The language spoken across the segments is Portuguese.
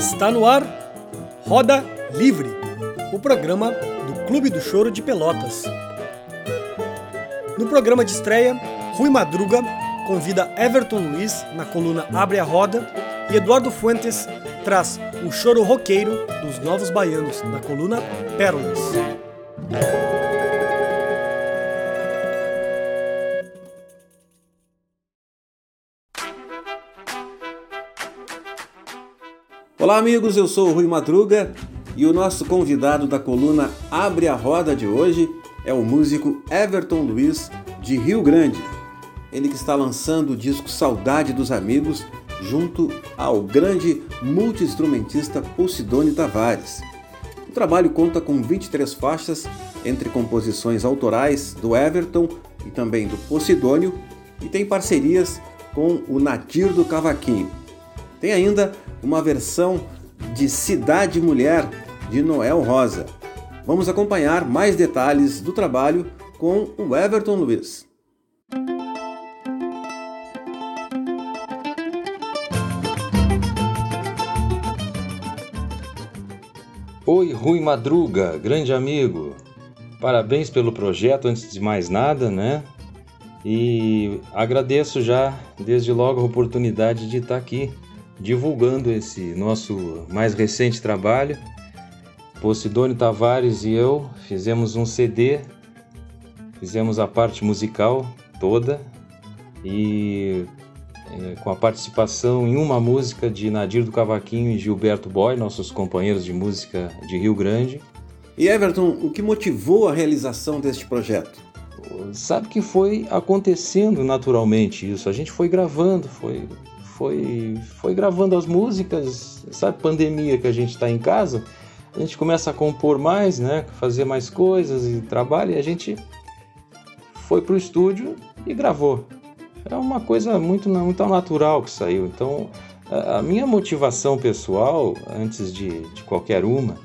Está no ar Roda Livre, o programa do Clube do Choro de Pelotas. No programa de estreia, Rui Madruga convida Everton Luiz na coluna Abre a Roda e Eduardo Fuentes traz o choro roqueiro dos Novos Baianos na coluna Pérolas. Olá, amigos, eu sou o Rui Madruga e o nosso convidado da coluna Abre a Roda de hoje é o músico Everton Luiz, de Rio Grande. Ele que está lançando o disco Saudade dos Amigos junto ao grande multiinstrumentista Posidone Tavares. O trabalho conta com 23 faixas, entre composições autorais do Everton e também do Posidônio, e tem parcerias com o Nadir do Cavaquinho. Tem ainda uma versão de Cidade Mulher de Noel Rosa. Vamos acompanhar mais detalhes do trabalho com o Everton Luiz. Oi, Rui Madruga, grande amigo. Parabéns pelo projeto, antes de mais nada, né? E agradeço já, desde logo, a oportunidade de estar aqui divulgando esse nosso mais recente trabalho. Posidônio Tavares e eu fizemos um CD, fizemos a parte musical toda e é, com a participação em uma música de Nadir do Cavaquinho e Gilberto Boy, nossos companheiros de música de Rio Grande. E Everton, o que motivou a realização deste projeto? Sabe que foi acontecendo naturalmente isso. A gente foi gravando, foi foi, foi gravando as músicas, sabe, pandemia que a gente está em casa, a gente começa a compor mais, né, fazer mais coisas e trabalho, e a gente foi pro estúdio e gravou. É uma coisa muito, muito natural que saiu. Então, a minha motivação pessoal, antes de, de qualquer uma,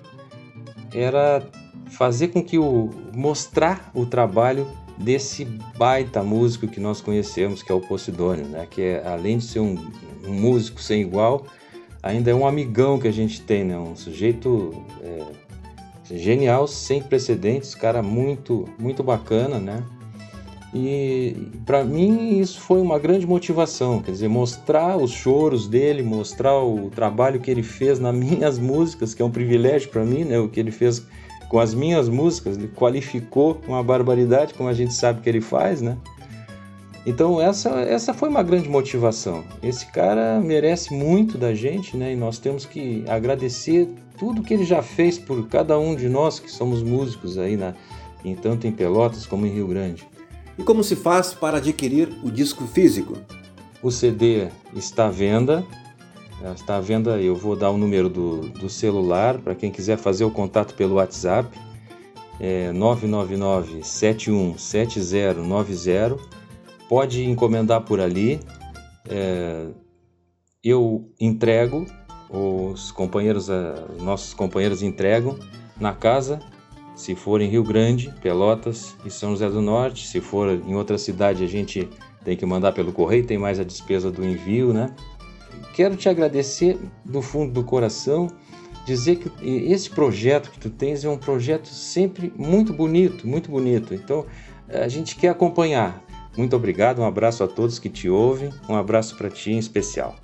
era fazer com que o mostrar o trabalho desse baita músico que nós conhecemos, que é o Posidônio, né? que é, além de ser um, um, músico sem igual, ainda é um amigão que a gente tem, né? um sujeito é, genial, sem precedentes, cara muito, muito bacana, né? E para mim isso foi uma grande motivação, quer dizer, mostrar os choros dele, mostrar o trabalho que ele fez nas minhas músicas, que é um privilégio para mim, né? O que ele fez com as minhas músicas, ele qualificou uma barbaridade, como a gente sabe que ele faz, né? Então essa, essa foi uma grande motivação. Esse cara merece muito da gente, né? E nós temos que agradecer tudo que ele já fez por cada um de nós que somos músicos aí na, em tanto em Pelotas como em Rio Grande. E como se faz para adquirir o disco físico? O CD está à venda está à venda. Eu vou dar o número do, do celular para quem quiser fazer o contato pelo WhatsApp. É 999 717090. Pode encomendar por ali. É, eu entrego, os companheiros, nossos companheiros entregam na casa, se for em Rio Grande, Pelotas e São José do Norte. Se for em outra cidade, a gente tem que mandar pelo correio, tem mais a despesa do envio, né? Quero te agradecer do fundo do coração, dizer que esse projeto que tu tens é um projeto sempre muito bonito, muito bonito. Então, a gente quer acompanhar. Muito obrigado, um abraço a todos que te ouvem, um abraço para ti em especial.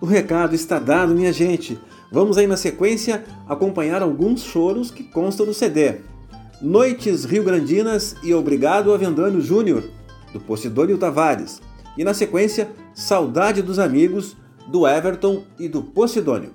O recado está dado, minha gente. Vamos aí na sequência acompanhar alguns choros que constam no CD. Noites Rio Grandinas e Obrigado Avendano Júnior, do Posidônio Tavares. E na sequência, Saudade dos Amigos, do Everton e do Posidônio.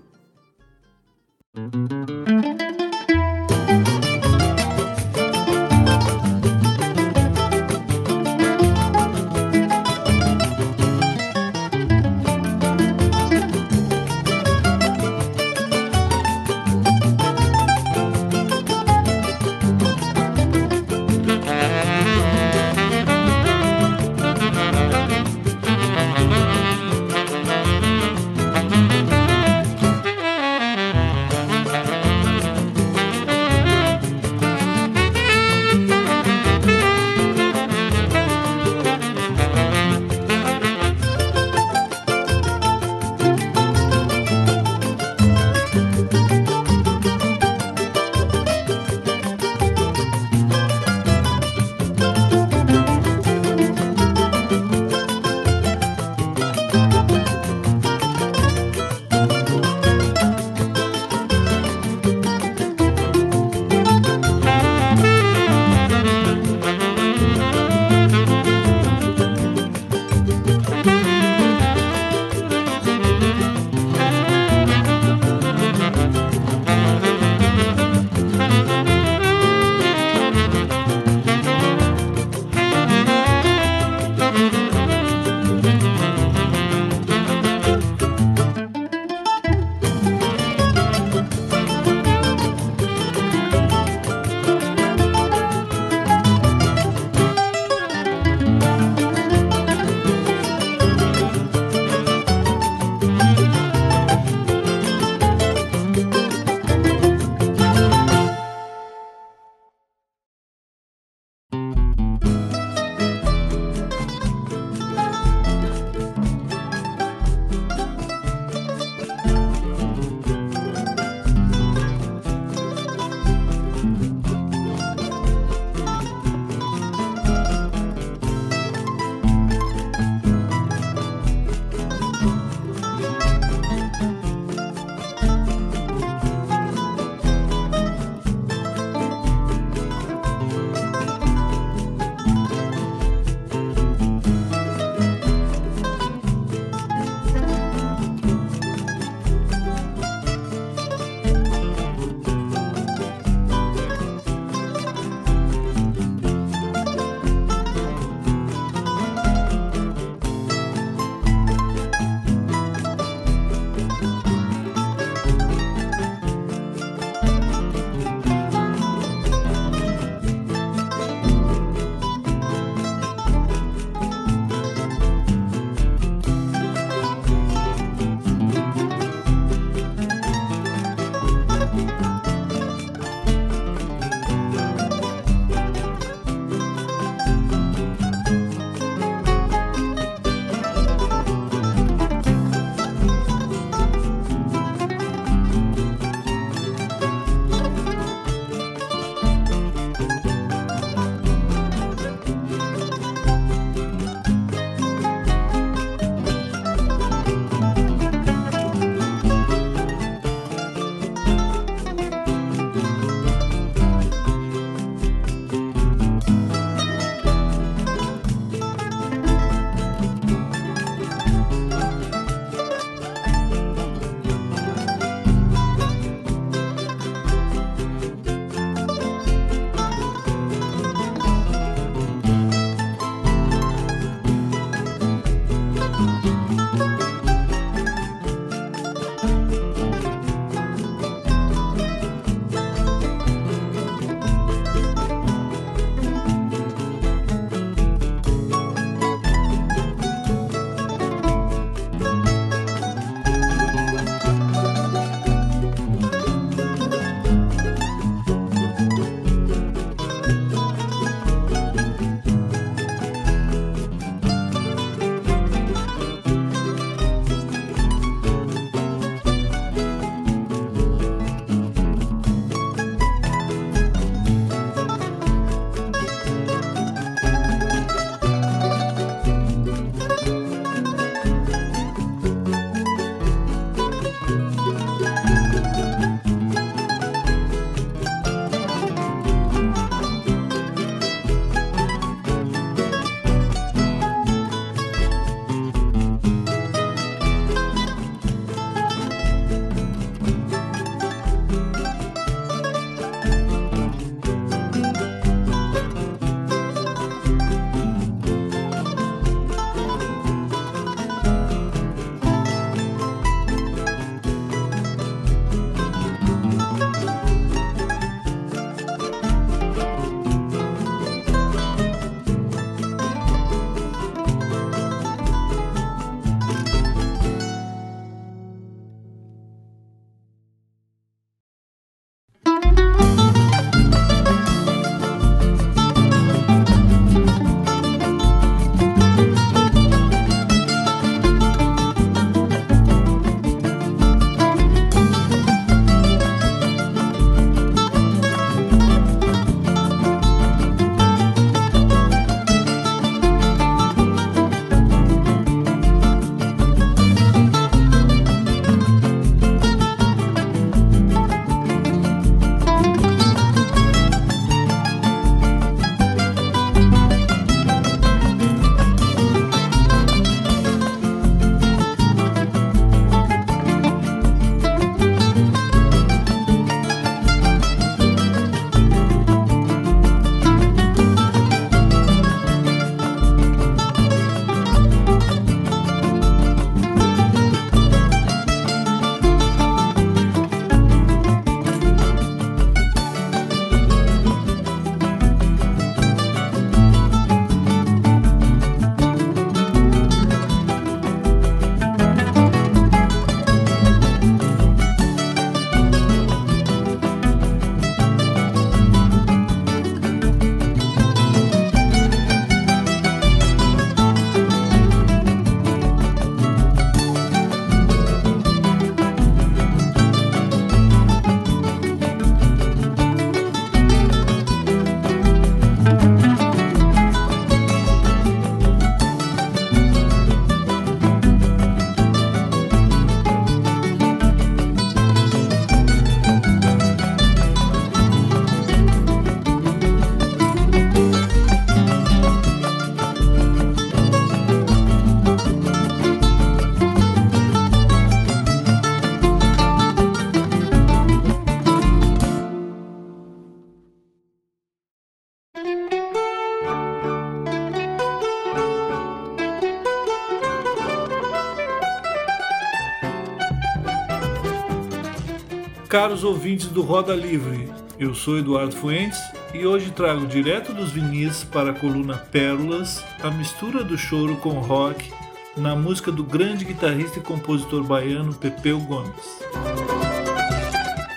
Caros ouvintes do Roda Livre. Eu sou Eduardo Fuentes e hoje trago direto dos vinis para a coluna Pérolas a mistura do choro com rock na música do grande guitarrista e compositor baiano Pepeu Gomes.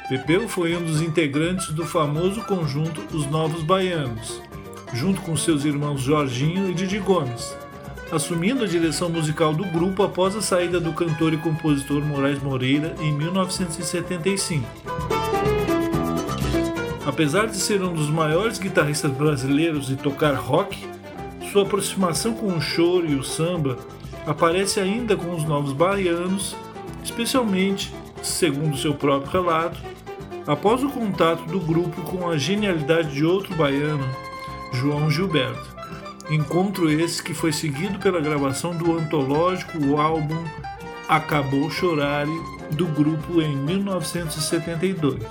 Pepeu foi um dos integrantes do famoso conjunto Os Novos Baianos, junto com seus irmãos Jorginho e Didi Gomes, assumindo a direção musical do grupo após a saída do cantor e compositor Moraes Moreira em 1975. Apesar de ser um dos maiores guitarristas brasileiros e tocar rock, sua aproximação com o choro e o samba aparece ainda com os novos baianos, especialmente, segundo seu próprio relato, após o contato do grupo com a genialidade de outro baiano, João Gilberto. Encontro esse que foi seguido pela gravação do antológico álbum Acabou Chorare do grupo em 1972.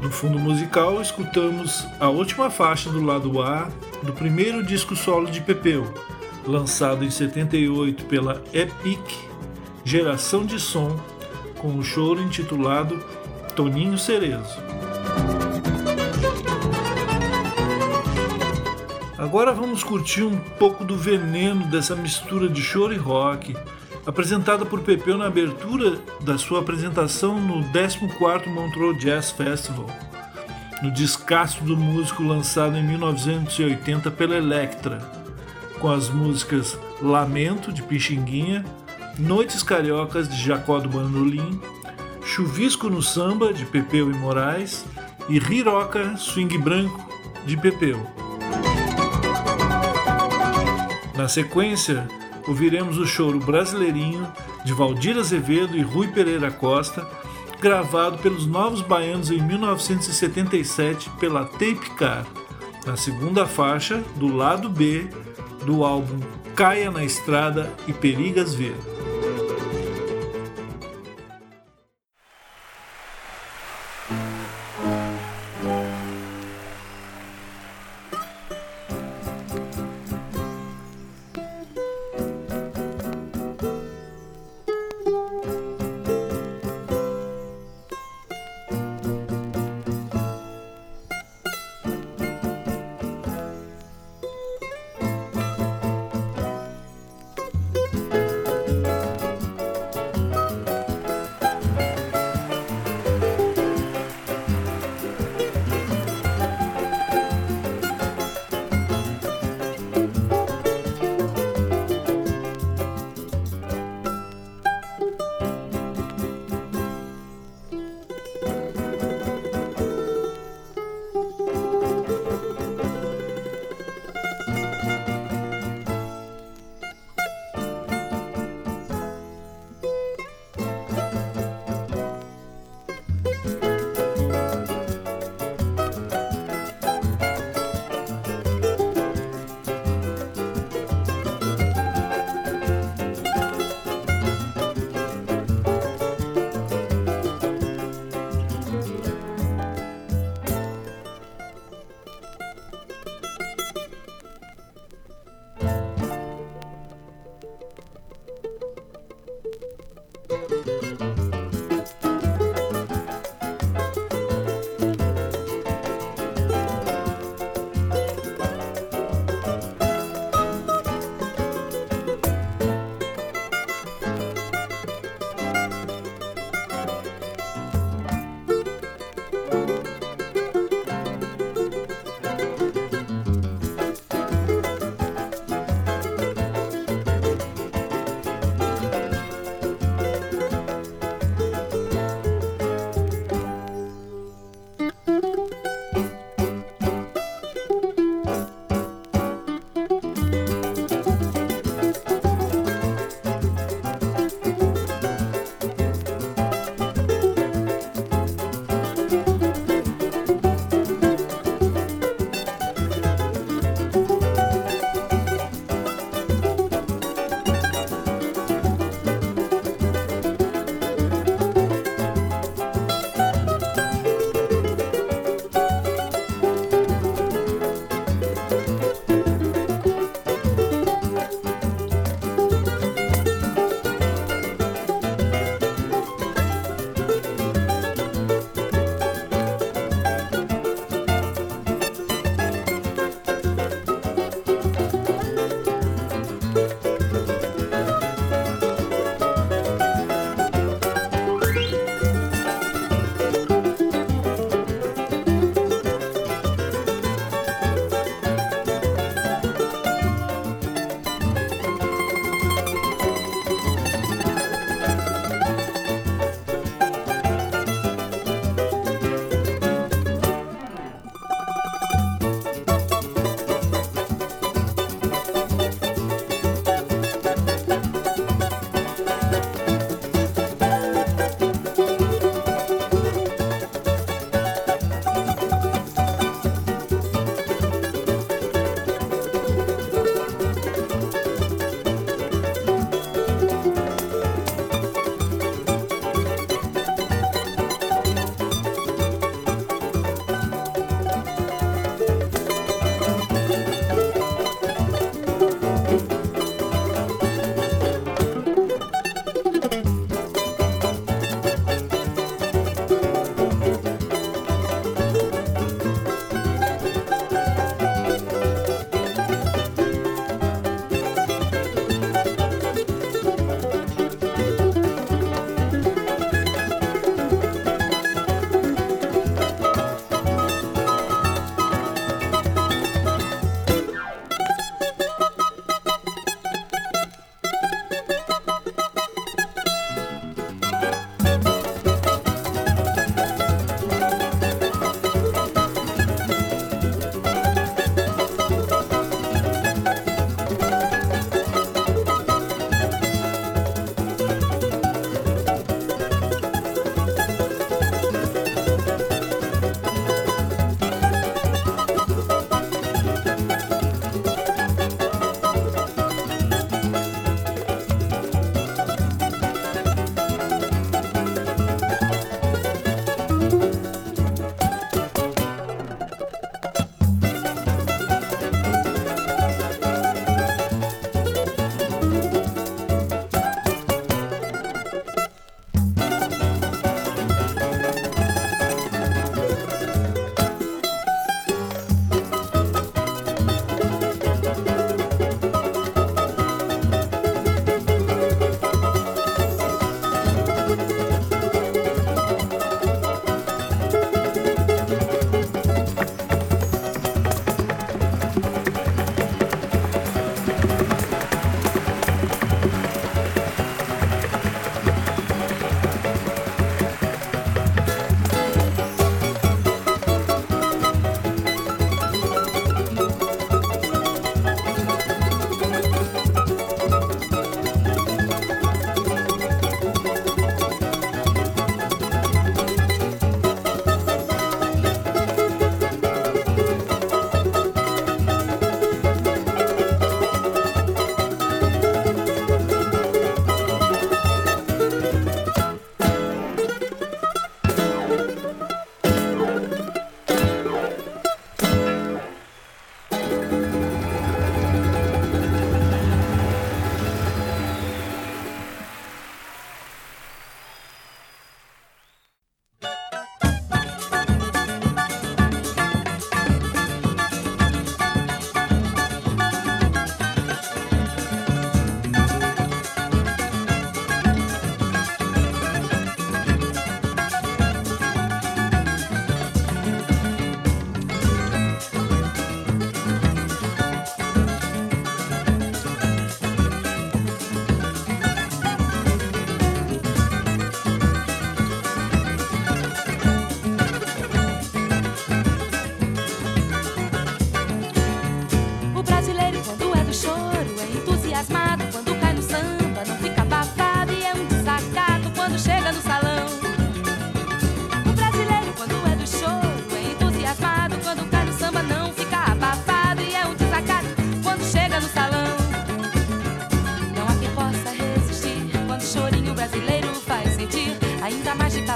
No fundo musical, escutamos a última faixa do lado A do primeiro disco solo de Pepeu, lançado em 78 pela Epic Geração de Som, com o choro intitulado Toninho Cerezo. Agora vamos curtir um pouco do veneno dessa mistura de choro e rock, apresentada por Pepeu na abertura da sua apresentação no 14º Montreux Jazz Festival, no descasso do músico lançado em 1980 pela Electra, com as músicas Lamento, de Pixinguinha, Noites Cariocas, de Jacó do Bandolim, Chuvisco no Samba, de Pepeu e Moraes, e Riroca Swing Branco, de Pepeu. Na sequência, ouviremos o choro brasileirinho de Valdir Azevedo e Rui Pereira Costa, gravado pelos Novos Baianos em 1977 pela Tape Car, na segunda faixa do lado B do álbum Caia na Estrada e Perigas Ver.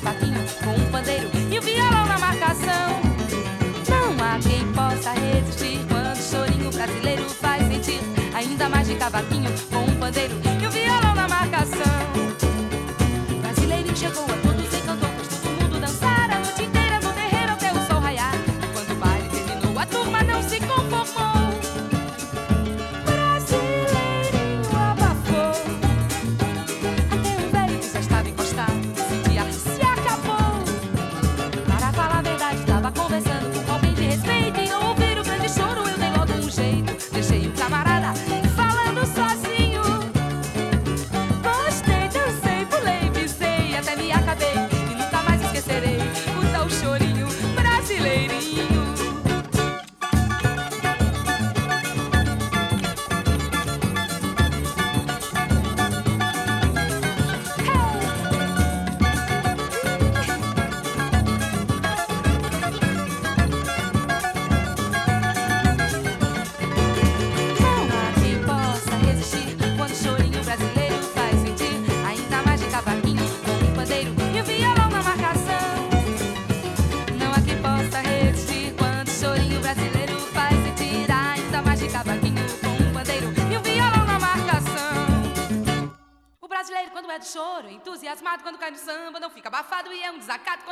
cavaquinho com um pandeiro.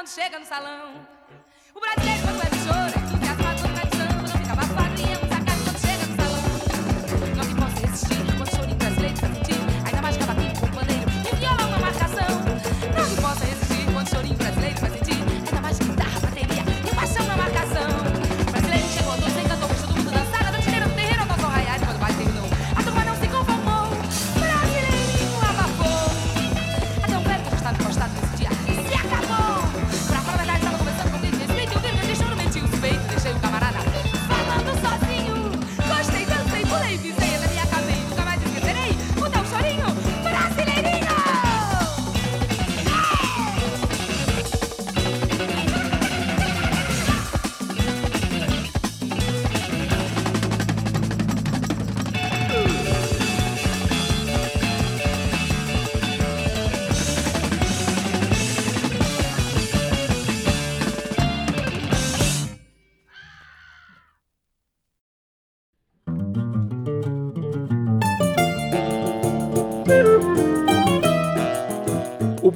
chega no salão.